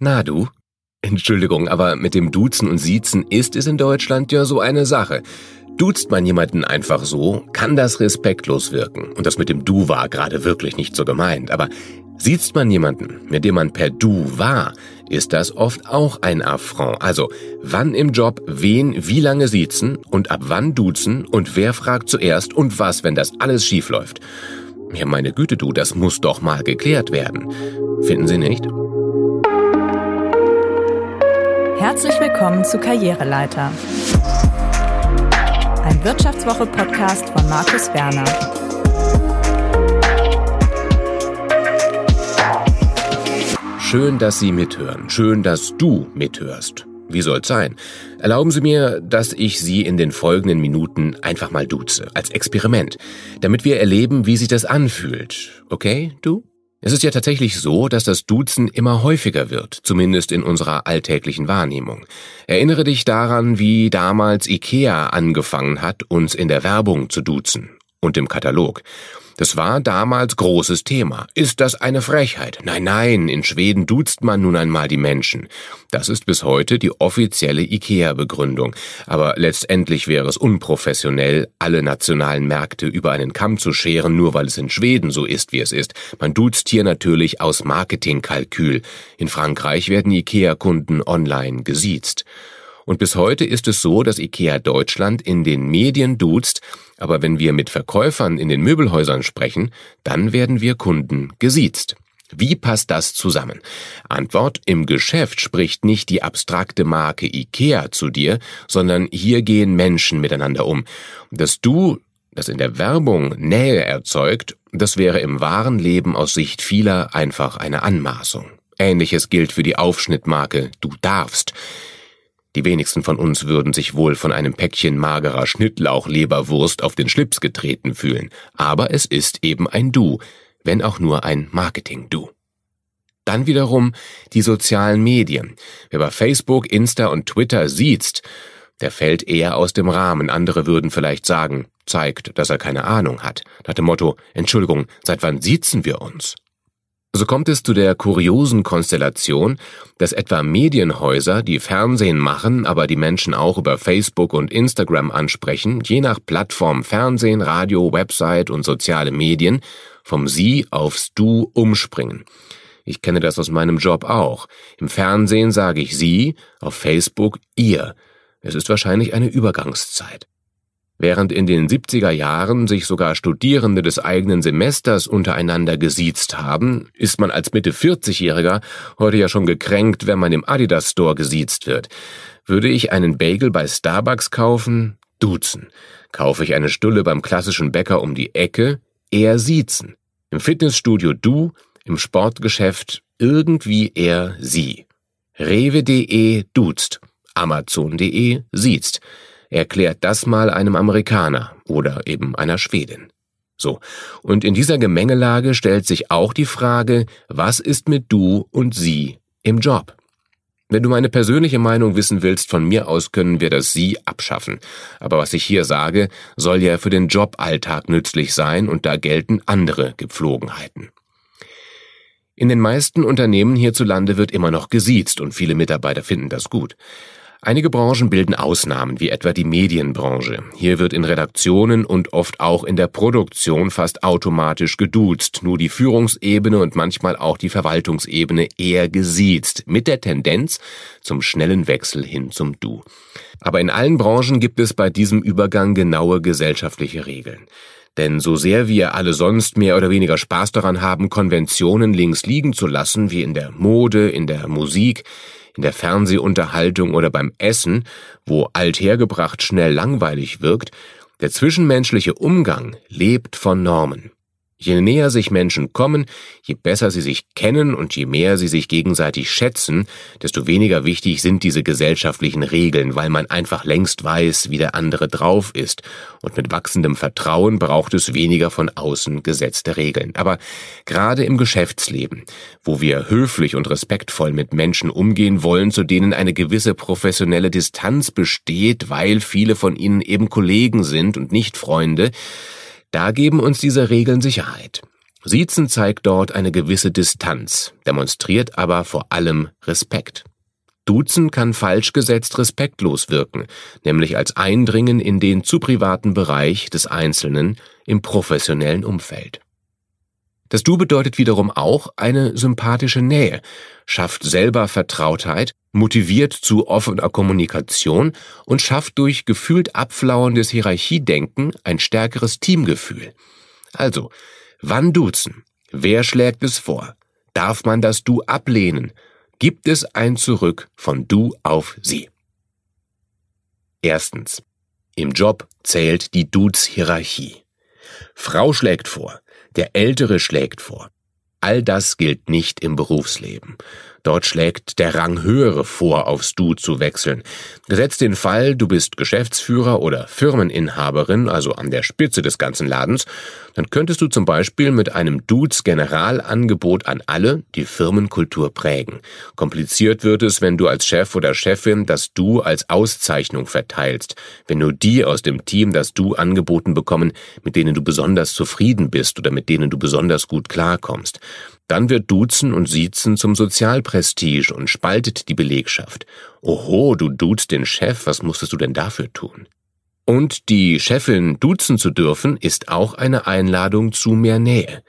Na du? Entschuldigung, aber mit dem Duzen und Siezen ist es in Deutschland ja so eine Sache. Duzt man jemanden einfach so, kann das respektlos wirken. Und das mit dem Du war gerade wirklich nicht so gemeint. Aber siezt man jemanden, mit dem man per Du war, ist das oft auch ein Affront. Also, wann im Job wen wie lange siezen und ab wann duzen und wer fragt zuerst und was, wenn das alles schief läuft. Ja, meine Güte, du, das muss doch mal geklärt werden. Finden Sie nicht? Herzlich willkommen zu Karriereleiter. Ein Wirtschaftswoche-Podcast von Markus Werner. Schön, dass Sie mithören. Schön, dass du mithörst. Wie soll's sein? Erlauben Sie mir, dass ich Sie in den folgenden Minuten einfach mal duze, als Experiment, damit wir erleben, wie sich das anfühlt. Okay, du? Es ist ja tatsächlich so, dass das Duzen immer häufiger wird, zumindest in unserer alltäglichen Wahrnehmung. Erinnere dich daran, wie damals IKEA angefangen hat, uns in der Werbung zu duzen und im Katalog. Das war damals großes Thema. Ist das eine Frechheit? Nein, nein, in Schweden duzt man nun einmal die Menschen. Das ist bis heute die offizielle IKEA-Begründung. Aber letztendlich wäre es unprofessionell, alle nationalen Märkte über einen Kamm zu scheren, nur weil es in Schweden so ist, wie es ist. Man duzt hier natürlich aus Marketingkalkül. In Frankreich werden IKEA-Kunden online gesiezt. Und bis heute ist es so, dass IKEA Deutschland in den Medien duzt, aber wenn wir mit Verkäufern in den Möbelhäusern sprechen, dann werden wir Kunden gesiezt. Wie passt das zusammen? Antwort, im Geschäft spricht nicht die abstrakte Marke IKEA zu dir, sondern hier gehen Menschen miteinander um. Das Du, das in der Werbung Nähe erzeugt, das wäre im wahren Leben aus Sicht vieler einfach eine Anmaßung. Ähnliches gilt für die Aufschnittmarke Du darfst. Die wenigsten von uns würden sich wohl von einem Päckchen magerer Schnittlauchleberwurst auf den Schlips getreten fühlen, aber es ist eben ein Du, wenn auch nur ein Marketing-Du. Dann wiederum die sozialen Medien. Wer bei Facebook, Insta und Twitter sieht, der fällt eher aus dem Rahmen. Andere würden vielleicht sagen, zeigt, dass er keine Ahnung hat. Nach dem Motto, Entschuldigung, seit wann siezen wir uns? So kommt es zu der kuriosen Konstellation, dass etwa Medienhäuser, die Fernsehen machen, aber die Menschen auch über Facebook und Instagram ansprechen, je nach Plattform Fernsehen, Radio, Website und soziale Medien, vom Sie aufs Du umspringen. Ich kenne das aus meinem Job auch. Im Fernsehen sage ich Sie, auf Facebook Ihr. Es ist wahrscheinlich eine Übergangszeit. Während in den 70er Jahren sich sogar Studierende des eigenen Semesters untereinander gesiezt haben, ist man als Mitte 40-Jähriger heute ja schon gekränkt, wenn man im Adidas Store gesiezt wird. Würde ich einen Bagel bei Starbucks kaufen? Duzen. Kaufe ich eine Stulle beim klassischen Bäcker um die Ecke? Eher siezen. Im Fitnessstudio du, im Sportgeschäft irgendwie eher sie. Rewe.de duzt. Amazon.de siezt. Erklärt das mal einem Amerikaner oder eben einer Schwedin. So, und in dieser Gemengelage stellt sich auch die Frage, was ist mit du und sie im Job? Wenn du meine persönliche Meinung wissen willst, von mir aus können wir das Sie abschaffen. Aber was ich hier sage, soll ja für den Joballtag nützlich sein und da gelten andere Gepflogenheiten. In den meisten Unternehmen hierzulande wird immer noch gesiezt und viele Mitarbeiter finden das gut. Einige Branchen bilden Ausnahmen, wie etwa die Medienbranche. Hier wird in Redaktionen und oft auch in der Produktion fast automatisch geduzt, nur die Führungsebene und manchmal auch die Verwaltungsebene eher gesiezt, mit der Tendenz zum schnellen Wechsel hin zum Du. Aber in allen Branchen gibt es bei diesem Übergang genaue gesellschaftliche Regeln. Denn so sehr wir alle sonst mehr oder weniger Spaß daran haben, Konventionen links liegen zu lassen, wie in der Mode, in der Musik, in der Fernsehunterhaltung oder beim Essen, wo althergebracht schnell langweilig wirkt, der zwischenmenschliche Umgang lebt von Normen. Je näher sich Menschen kommen, je besser sie sich kennen und je mehr sie sich gegenseitig schätzen, desto weniger wichtig sind diese gesellschaftlichen Regeln, weil man einfach längst weiß, wie der andere drauf ist. Und mit wachsendem Vertrauen braucht es weniger von außen gesetzte Regeln. Aber gerade im Geschäftsleben, wo wir höflich und respektvoll mit Menschen umgehen wollen, zu denen eine gewisse professionelle Distanz besteht, weil viele von ihnen eben Kollegen sind und nicht Freunde, da geben uns diese Regeln Sicherheit. Siezen zeigt dort eine gewisse Distanz, demonstriert aber vor allem Respekt. Duzen kann falsch gesetzt respektlos wirken, nämlich als Eindringen in den zu privaten Bereich des Einzelnen im professionellen Umfeld. Das Du bedeutet wiederum auch eine sympathische Nähe, schafft selber Vertrautheit, motiviert zu offener Kommunikation und schafft durch gefühlt abflauendes Hierarchiedenken ein stärkeres Teamgefühl. Also, wann duzen? Wer schlägt es vor? Darf man das Du ablehnen? Gibt es ein Zurück von Du auf Sie? Erstens. Im Job zählt die Dudes-Hierarchie. Frau schlägt vor, der Ältere schlägt vor. All das gilt nicht im Berufsleben. Dort schlägt der Rang höhere vor, aufs Du zu wechseln. Gesetzt den Fall, du bist Geschäftsführer oder Firmeninhaberin, also an der Spitze des ganzen Ladens, dann könntest du zum Beispiel mit einem Dudes Generalangebot an alle die Firmenkultur prägen. Kompliziert wird es, wenn du als Chef oder Chefin das Du als Auszeichnung verteilst, wenn nur die aus dem Team das Du angeboten bekommen, mit denen du besonders zufrieden bist oder mit denen du besonders gut klarkommst. Dann wird Duzen und Siezen zum Sozialprestige und spaltet die Belegschaft. Oho, du duzt den Chef, was musstest du denn dafür tun? Und die Chefin duzen zu dürfen, ist auch eine Einladung zu mehr Nähe.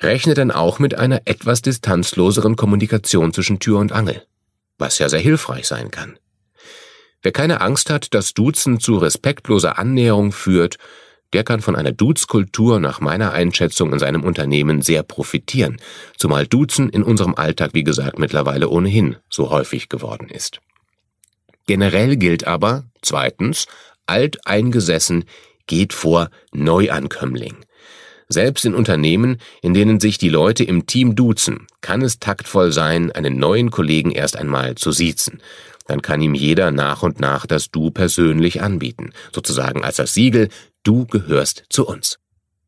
Rechne dann auch mit einer etwas distanzloseren Kommunikation zwischen Tür und Angel, was ja sehr hilfreich sein kann. Wer keine Angst hat, dass Duzen zu respektloser Annäherung führt, der kann von einer Dudes-Kultur nach meiner Einschätzung in seinem Unternehmen sehr profitieren, zumal Duzen in unserem Alltag, wie gesagt, mittlerweile ohnehin so häufig geworden ist. Generell gilt aber, zweitens, alteingesessen geht vor Neuankömmling. Selbst in Unternehmen, in denen sich die Leute im Team duzen, kann es taktvoll sein, einen neuen Kollegen erst einmal zu siezen. Dann kann ihm jeder nach und nach das Du persönlich anbieten, sozusagen als das Siegel, Du gehörst zu uns.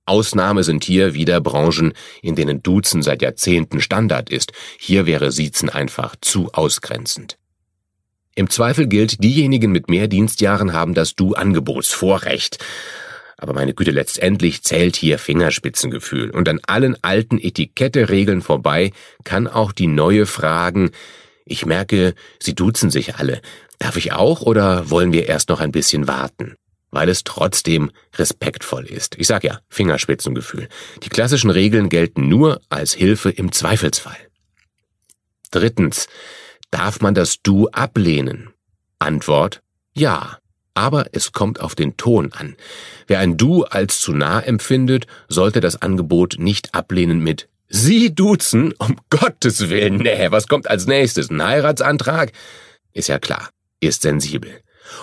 Ausnahme sind hier wieder Branchen, in denen Duzen seit Jahrzehnten Standard ist. Hier wäre Siezen einfach zu ausgrenzend. Im Zweifel gilt, diejenigen mit mehr Dienstjahren haben das Du-Angebotsvorrecht. Aber meine Güte, letztendlich zählt hier Fingerspitzengefühl. Und an allen alten Etikette-Regeln vorbei kann auch die neue fragen, ich merke, Sie duzen sich alle. Darf ich auch oder wollen wir erst noch ein bisschen warten? Weil es trotzdem respektvoll ist. Ich sag ja, Fingerspitzengefühl. Die klassischen Regeln gelten nur als Hilfe im Zweifelsfall. Drittens, darf man das Du ablehnen? Antwort, ja. Aber es kommt auf den Ton an. Wer ein Du als zu nah empfindet, sollte das Angebot nicht ablehnen mit Sie duzen? Um Gottes Willen, nee, was kommt als nächstes? Ein Heiratsantrag? Ist ja klar, ist sensibel.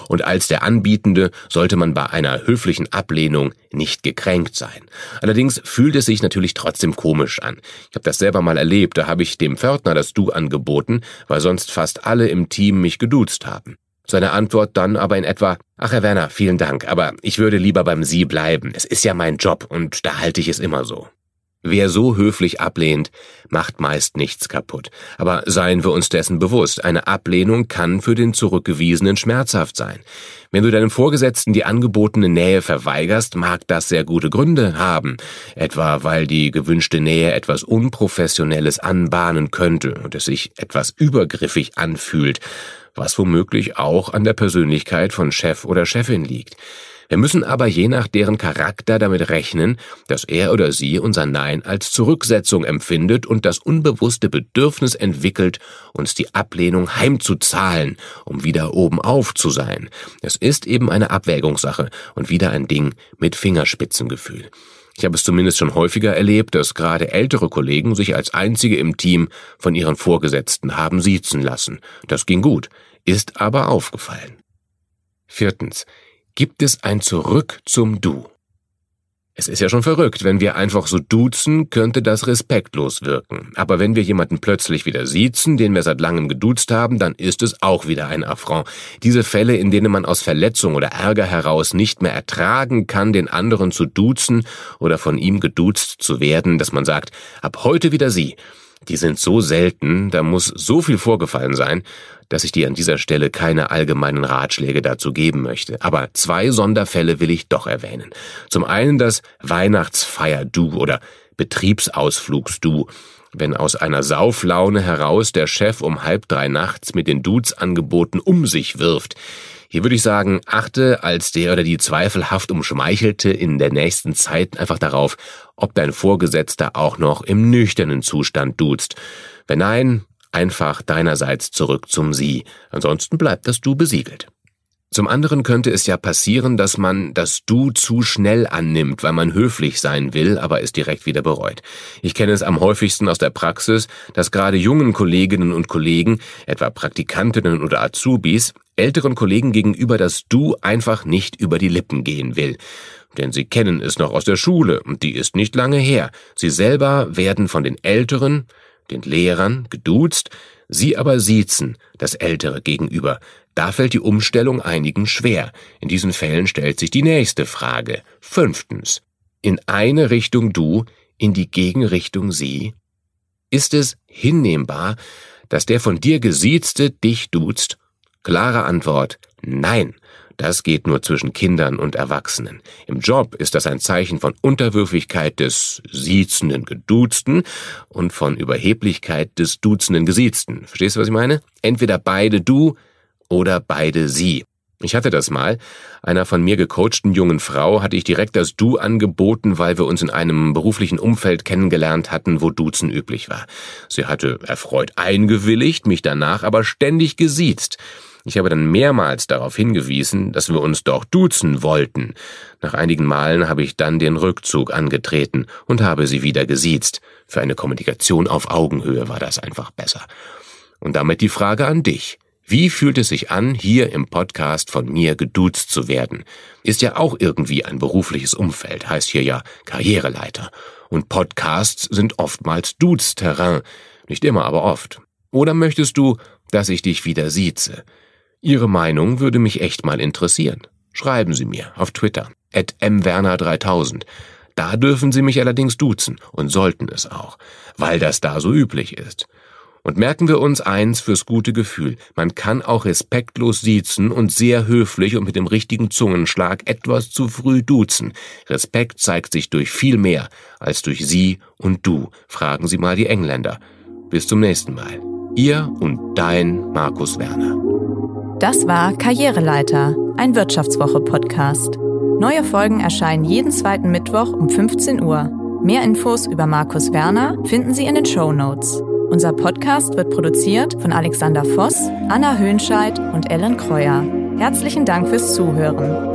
Und als der Anbietende sollte man bei einer höflichen Ablehnung nicht gekränkt sein. Allerdings fühlt es sich natürlich trotzdem komisch an. Ich habe das selber mal erlebt, da habe ich dem Pförtner das Du angeboten, weil sonst fast alle im Team mich geduzt haben. Seine Antwort dann aber in etwa, ach Herr Werner, vielen Dank, aber ich würde lieber beim Sie bleiben. Es ist ja mein Job und da halte ich es immer so. Wer so höflich ablehnt, macht meist nichts kaputt. Aber seien wir uns dessen bewusst, eine Ablehnung kann für den Zurückgewiesenen schmerzhaft sein. Wenn du deinem Vorgesetzten die angebotene Nähe verweigerst, mag das sehr gute Gründe haben, etwa weil die gewünschte Nähe etwas Unprofessionelles anbahnen könnte und es sich etwas übergriffig anfühlt, was womöglich auch an der Persönlichkeit von Chef oder Chefin liegt. Wir müssen aber je nach deren Charakter damit rechnen, dass er oder sie unser Nein als Zurücksetzung empfindet und das unbewusste Bedürfnis entwickelt, uns die Ablehnung heimzuzahlen, um wieder oben auf zu sein. Es ist eben eine Abwägungssache und wieder ein Ding mit Fingerspitzengefühl. Ich habe es zumindest schon häufiger erlebt, dass gerade ältere Kollegen sich als einzige im Team von ihren Vorgesetzten haben siezen lassen. Das ging gut, ist aber aufgefallen. Viertens gibt es ein Zurück zum Du. Es ist ja schon verrückt, wenn wir einfach so duzen, könnte das respektlos wirken. Aber wenn wir jemanden plötzlich wieder siezen, den wir seit langem geduzt haben, dann ist es auch wieder ein Affront. Diese Fälle, in denen man aus Verletzung oder Ärger heraus nicht mehr ertragen kann, den anderen zu duzen oder von ihm geduzt zu werden, dass man sagt, ab heute wieder Sie, die sind so selten, da muss so viel vorgefallen sein, dass ich dir an dieser Stelle keine allgemeinen Ratschläge dazu geben möchte. Aber zwei Sonderfälle will ich doch erwähnen. Zum einen das Weihnachtsfeier-Du oder Betriebsausflugsdu. Wenn aus einer Sauflaune heraus der Chef um halb drei nachts mit den Dudes-Angeboten um sich wirft. Hier würde ich sagen, achte als der oder die zweifelhaft umschmeichelte in der nächsten Zeit einfach darauf, ob dein Vorgesetzter auch noch im nüchternen Zustand duzt. Wenn nein, einfach deinerseits zurück zum Sie. Ansonsten bleibt das Du besiegelt. Zum anderen könnte es ja passieren, dass man das Du zu schnell annimmt, weil man höflich sein will, aber es direkt wieder bereut. Ich kenne es am häufigsten aus der Praxis, dass gerade jungen Kolleginnen und Kollegen, etwa Praktikantinnen oder Azubis, älteren Kollegen gegenüber das Du einfach nicht über die Lippen gehen will. Denn sie kennen es noch aus der Schule, und die ist nicht lange her. Sie selber werden von den Älteren, den Lehrern, geduzt, sie aber siezen, das Ältere gegenüber. Da fällt die Umstellung einigen schwer. In diesen Fällen stellt sich die nächste Frage. Fünftens. In eine Richtung du, in die Gegenrichtung sie? Ist es hinnehmbar, dass der von dir gesiezte dich duzt? Klare Antwort. Nein. Das geht nur zwischen Kindern und Erwachsenen. Im Job ist das ein Zeichen von Unterwürfigkeit des siezenden Geduzten und von Überheblichkeit des duzenden Gesiezten. Verstehst du, was ich meine? Entweder beide du, oder beide sie. Ich hatte das mal. Einer von mir gecoachten jungen Frau hatte ich direkt das Du angeboten, weil wir uns in einem beruflichen Umfeld kennengelernt hatten, wo Duzen üblich war. Sie hatte erfreut eingewilligt, mich danach aber ständig gesiezt. Ich habe dann mehrmals darauf hingewiesen, dass wir uns doch duzen wollten. Nach einigen Malen habe ich dann den Rückzug angetreten und habe sie wieder gesiezt. Für eine Kommunikation auf Augenhöhe war das einfach besser. Und damit die Frage an dich. Wie fühlt es sich an, hier im Podcast von mir geduzt zu werden? Ist ja auch irgendwie ein berufliches Umfeld, heißt hier ja Karriereleiter. Und Podcasts sind oftmals Dudes-Terrain. Nicht immer, aber oft. Oder möchtest du, dass ich dich wieder sieze? Ihre Meinung würde mich echt mal interessieren. Schreiben Sie mir auf Twitter, at mwerner3000. Da dürfen Sie mich allerdings duzen und sollten es auch, weil das da so üblich ist. Und merken wir uns eins fürs gute Gefühl. Man kann auch respektlos siezen und sehr höflich und mit dem richtigen Zungenschlag etwas zu früh duzen. Respekt zeigt sich durch viel mehr als durch Sie und Du. Fragen Sie mal die Engländer. Bis zum nächsten Mal. Ihr und dein Markus Werner. Das war Karriereleiter, ein Wirtschaftswoche-Podcast. Neue Folgen erscheinen jeden zweiten Mittwoch um 15 Uhr. Mehr Infos über Markus Werner finden Sie in den Show Notes. Unser Podcast wird produziert von Alexander Voss, Anna Höhnscheid und Ellen Kreuer. Herzlichen Dank fürs Zuhören.